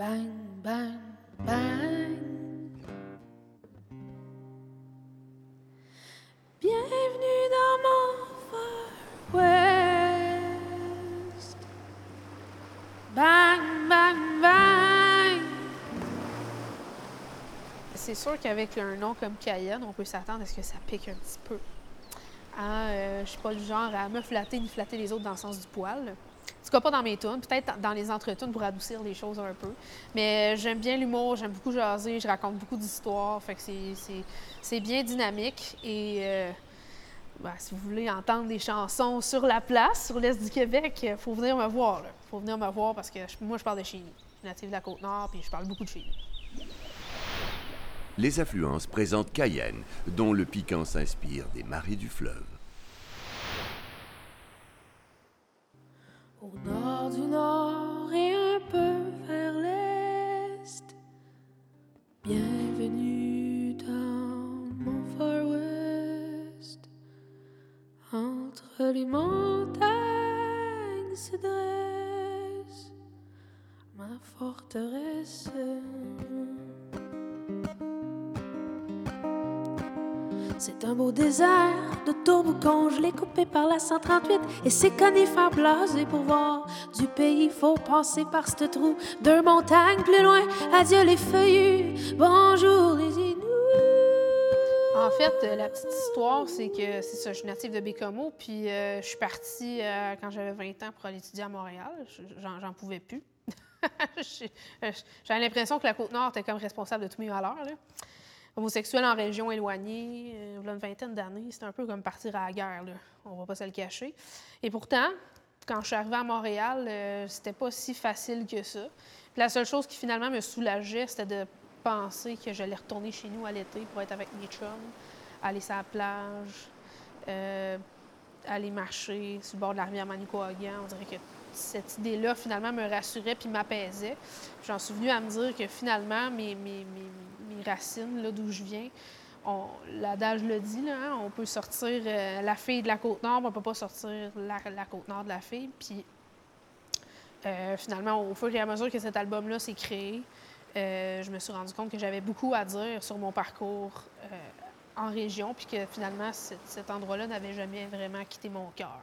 Bang, bang, bang. Bienvenue dans mon Far West. Bang, bang, bang. C'est sûr qu'avec un nom comme Cayenne, on peut s'attendre à ce que ça pique un petit peu. Hein, euh, je suis pas du genre à me flatter ni flatter les autres dans le sens du poil. Tout cas, pas dans mes tunes, peut-être dans les entretunes pour adoucir les choses un peu. Mais j'aime bien l'humour, j'aime beaucoup jaser, je raconte beaucoup d'histoires, fait que c'est- bien dynamique. Et euh, ben, si vous voulez entendre des chansons sur la place, sur l'Est du Québec, il faut venir me voir. Il faut venir me voir parce que moi, je parle de chez. Je suis native de la Côte-Nord, puis je parle beaucoup de chez. Les affluences présentent Cayenne, dont le piquant s'inspire des marées du fleuve. Forteresse. C'est un beau désert de tourbe congelé coupé par la 138 et ses conifères blasés pour voir du pays. Faut passer par ce trou deux montagnes plus loin. Adieu les feuillus, bonjour les Inuits. En fait, euh, la petite histoire, c'est que c'est ça, je suis native de Bécomo, puis euh, je suis partie euh, quand j'avais 20 ans pour aller étudier à Montréal. Je- J'en, j'en pouvais plus. J'ai- euh, J'avais l'impression que la Côte-Nord était comme responsable de tous mes malheurs. Là. Homosexuel en région éloignée, euh, il y a une vingtaine d'années, c'était un peu comme partir à la guerre, là. on va pas se le cacher. Et pourtant, quand je suis arrivée à Montréal, euh, c'était pas si facile que ça. La seule chose qui finalement me soulageait, c'était de penser que j'allais retourner chez nous à l'été pour être avec mes chums, aller sur la plage, euh, aller marcher sur le bord de la rivière Manicouagan. On dirait que cette idée-là, finalement, me rassurait puis m'apaisait. J'en suis venue à me dire que finalement, mes, racines, là d'où je viens, l'adage le dit, hein, on peut sortir euh, la fille de la Côte-Nord, mais on peut pas sortir la, Côte-Nord de la fille. Puis euh, finalement, au fur et à mesure que cet album-là s'est créé, euh, je me suis rendu compte que j'avais beaucoup à dire sur mon parcours en région, puis que finalement, cet endroit-là n'avait jamais vraiment quitté mon cœur.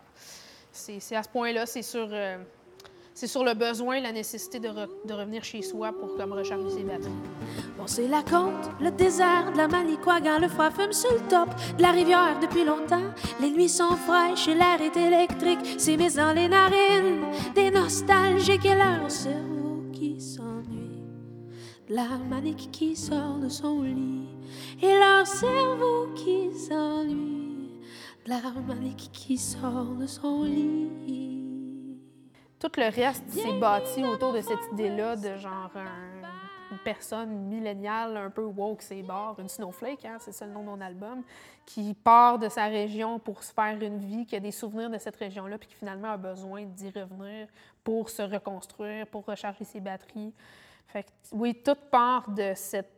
C'est à ce point-là, c'est sur, euh, c'est sur le besoin, la nécessité de, re- de revenir chez soi pour comme recharger ses batteries. Bon, c'est la côte, le désert, de la Manicouagan, le froid fume sur le top de la rivière depuis longtemps. Les nuits sont fraîches et l'air est électrique, c'est mis dans les narines des nostalgiques et leur cerveau qui s'ennuie. La manique qui sort de son lit et leur cerveau qui s'ennuie. De la manique qui sort de son lit. Tout le reste s'est bâti autour de cette idée-là de genre un- une personne milléniale un peu woke, c'est barre, une snowflake, hein, c'est ça le nom de mon album, qui part de sa région pour se faire une vie, qui a des souvenirs de cette région-là, puis qui finalement a besoin d'y revenir pour se reconstruire, pour recharger ses batteries. Fait que, oui, tout part de cet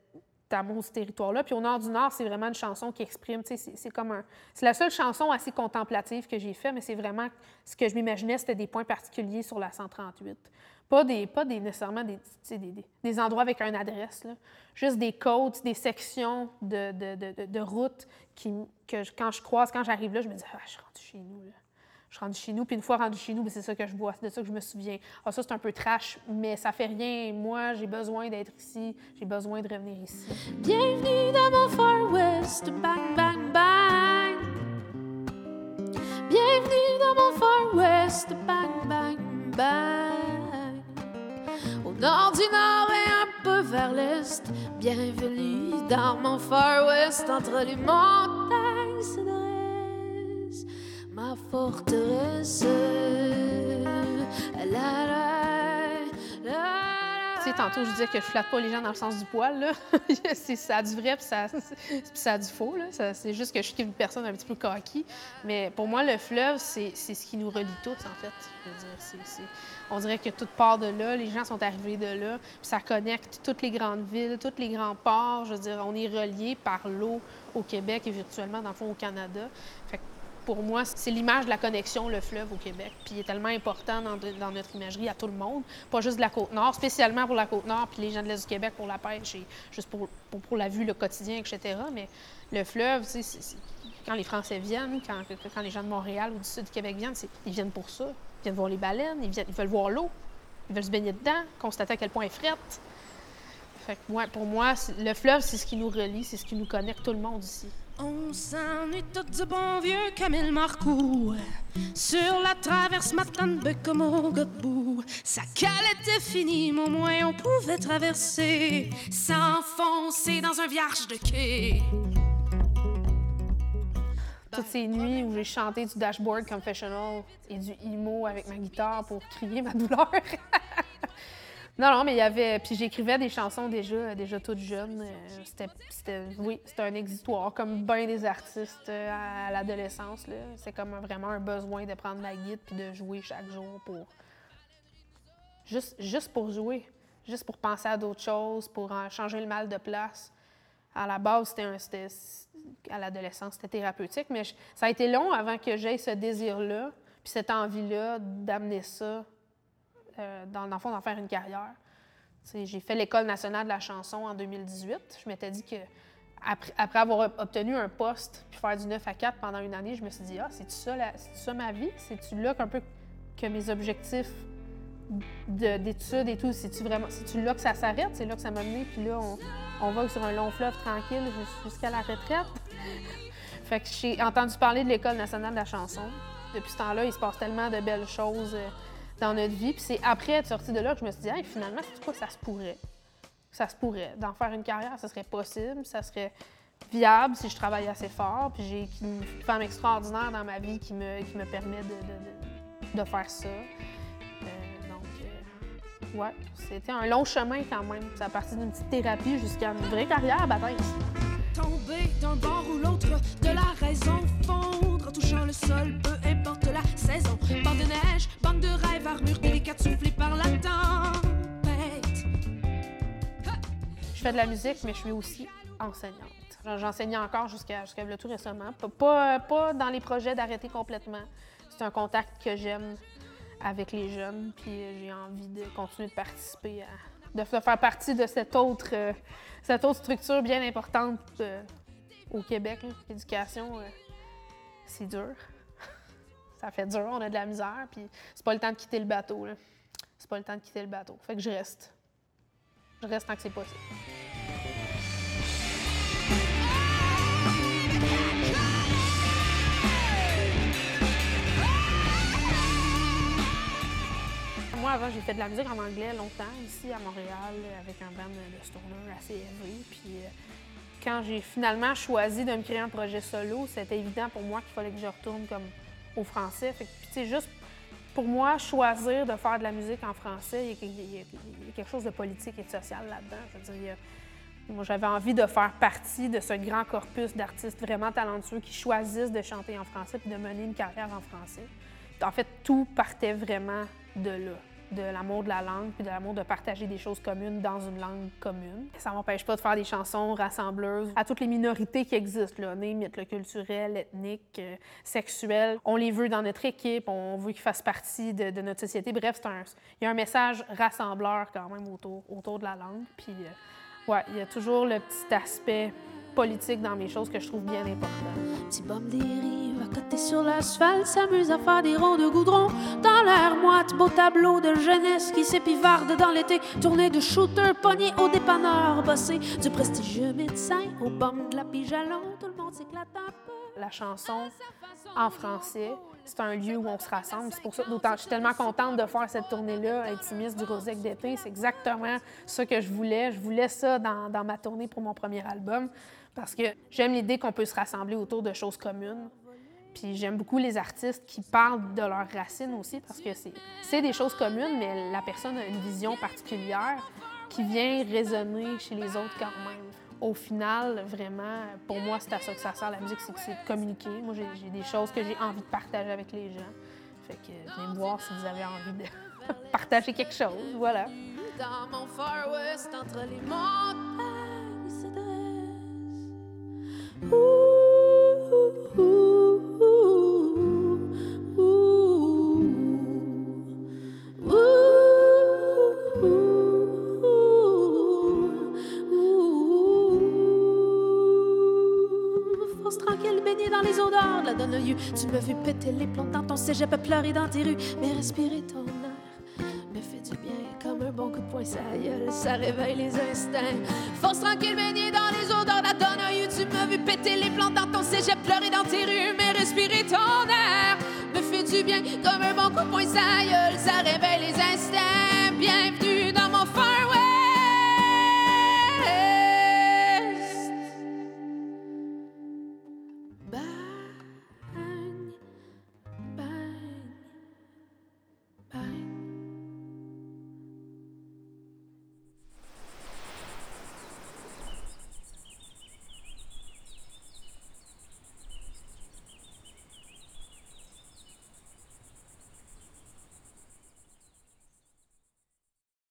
amour de ce territoire-là. Puis au nord du Nord, c'est vraiment une chanson qui exprime, tu sais, c'est- comme un... C'est la seule chanson assez contemplative que j'ai faite, mais c'est vraiment ce que je m'imaginais, c'était des points particuliers sur la 138. Pas des, pas des nécessairement des, des, des- endroits avec une adresse, là. juste des côtes, des sections de, de, de, de- routes qui, que je- quand je croise, quand j'arrive là, je me dis, ah, je suis rendue chez nous. Là. Je rendue chez nous, puis une fois rendue chez nous, ben, c'est ça que je vois, c'est de ça que je me souviens. Ah, ça, c'est un peu trash, mais ça fait rien. Moi, j'ai besoin d'être ici, j'ai besoin de revenir ici. Bienvenue dans mon Far West, bang, bang, bang. Bienvenue dans mon Far West, bang, bang, bang. Au nord du nord et un peu vers l'est. Bienvenue dans mon Far West, entre les montagnes dresse ma forteresse. Tantôt, je disais que je flatte pas les gens dans le sens du poil, là. C'est- ça du vrai, puis ça, ça du faux, C'est juste que je suis une personne un petit peu coquille. Mais pour moi, le fleuve, c'est ce qui nous relie tous, en fait. On dirait que tout part de là, les gens sont arrivés de là, puis ça connecte toutes les grandes villes, tous les grands ports. Je veux dire, on est reliés par l'eau au Québec et virtuellement, dans le fond, au Canada. Pour moi, c'est l'image de la connexion, le fleuve au Québec. Puis il est tellement important dans, notre imagerie à tout le monde, pas juste de la Côte-Nord, spécialement pour la Côte-Nord, puis les gens de l'Est du Québec pour la pêche et juste pour, la vue, le quotidien, etc. Mais le fleuve, quand les Français viennent, quand, les gens de Montréal ou du sud du Québec viennent, ils viennent pour ça. Ils viennent voir les baleines, ils, viennent, ils veulent voir l'eau, ils veulent se baigner dedans, constater à quel point elle frette. Fait que, pour moi, le fleuve, c'est ce qui nous relie, c'est ce qui nous connecte tout le monde ici. On s'ennuie tout du bon vieux Camille Marcoux. Sur la traverse matin comme au Godbout Sa cale était finie, mais au moins on pouvait traverser. S'enfoncer dans un vierge de quai. Toutes ces nuits où j'ai chanté du dashboard confessional et du emo avec ma guitare pour crier ma douleur. Non, non, mais il y avait. Puis j'écrivais des chansons déjà, déjà toutes jeunes. Euh, c'était, oui, c'était un exitoire, comme bien des artistes euh, à, l'adolescence. C'est comme vraiment un besoin de prendre ma guide puis de jouer chaque jour pour. Juste, juste pour jouer, juste pour penser à d'autres choses, pour changer le mal de place. À la base, c'était, à l'adolescence, c'était thérapeutique, mais ça a été long avant que j'aie ce désir-là, puis cette envie-là d'amener ça euh, dans, le fond, d'en faire une carrière. J'ai fait l'École nationale de la chanson en 2018. Je m'étais dit que après, avoir obtenu un poste puis faire du 9 à 4 pendant une année, je me suis dit, ah, c'est-tu ça, ça, ma vie? C'est-tu là peu que mes objectifs d'études et tout, c'est-tu vraiment, c'est-tu là que ça s'arrête? C'est là que ça m'a mené, puis là, on, va sur un long fleuve tranquille jusqu'à la retraite. fait que j'ai entendu parler de l'École nationale de la chanson. Depuis ce temps-là, il se passe tellement de belles choses. Dans notre vie. Puis c'est après être sortie de là que je me suis dit, finalement, c'est quoi, ça se pourrait? Ça se pourrait. D'en faire une carrière, ça serait possible, ça serait viable si je travaille assez fort. Puis j'ai une femme extraordinaire dans ma vie qui me, qui me permet de, de, faire ça. Euh, donc, euh, ouais, c'était un long chemin quand même. Ça a parti d'une petite thérapie jusqu'à une vraie carrière à. Tomber d'un bord ou l'autre de la raison, fondre touchant le sol, peu de la musique, mais je suis aussi enseignante. J'enseignais encore jusqu'à jusqu'à tout récemment. Pas, pas dans les projets d'arrêter complètement. C'est un contact que j'aime avec les jeunes, puis j'ai envie de continuer de participer de faire partie de cette autre, euh, cette autre structure bien importante euh, au Québec. L'éducation, euh, c'est dur. ça fait dur, on a de la misère, puis c'est pas le temps de quitter le bateau. C'est pas le temps de quitter le bateau. Fait que je reste. Je reste tant que c'est possible. Avant, j'ai fait de la musique en anglais longtemps, ici à Montréal, avec un band de stoner assez élevé. Puis euh, quand j'ai finalement choisi de me créer un projet solo, c'était évident pour moi qu'il fallait que je retourne comme au français. Fait que, juste pour moi, choisir de faire de la musique en français, il y, a, quelque chose de politique et de social là-dedans. moi, j'avais envie de faire partie de ce grand corpus d'artistes vraiment talentueux qui choisissent de chanter en français et de mener une carrière en français. En fait, tout partait vraiment de là de l'amour de la langue, puis de l'amour de partager des choses communes dans une langue commune. Ça m'empêche pas de faire des chansons rassembleuses à toutes les minorités qui existent, là, mythe, le culturel, ethnique, euh, sexuel. On les veut dans notre équipe, on veut qu'ils fassent partie de, notre société. Bref, il y a un message rassembleur quand même autour, autour de la langue. Puis, euh, ouais, il y a toujours le petit aspect politique dans mes choses que je trouve bien important. Petit bum dérive à côté sur l'asphalte, s'amuse à faire des ronds de goudron dans l'air moite, beau tableau de jeunesse qui s'épivarde dans l'été, tournée de shooter, pogné au dépanneur, bossé du prestigieux médecin au bum de la pijalon, tout le monde s'éclate un peu. La chanson en français, c'est un lieu où on se rassemble. C'est pour ça d'autant je suis tellement contente de faire cette tournée-là, Intimiste du Rosec d'été. C'est exactement ce que je voulais. Je voulais ça dans, dans ma tournée pour mon premier album parce que j'aime l'idée qu'on peut se rassembler autour de choses communes. Puis j'aime beaucoup les artistes qui parlent de leurs racines aussi, parce que c'est des choses communes, mais la personne a une vision particulière qui vient résonner chez les autres quand même. Au final, vraiment, pour moi, c'est à ça que ça sert la musique, c'est que c'est communiquer. Moi, j'ai des choses que j'ai envie de partager avec les gens. Fait que venez me voir si vous avez envie de partager quelque chose, voilà. Dans mon Far West, entre les Ooh, tu me fais péter les plantes dans ton cégep à pleurer dans tes rues. Mais respirer ton air me fait du bien comme un bon coup de poing, ça ça réveille les instincts. Force tranquille, béni péter les plombs dans ton cégep, pleurer dans tes rues, mais respirer ton air me fait du bien comme un bon coup de poing ça ça réveille les instincts. Bienvenue dans mon West.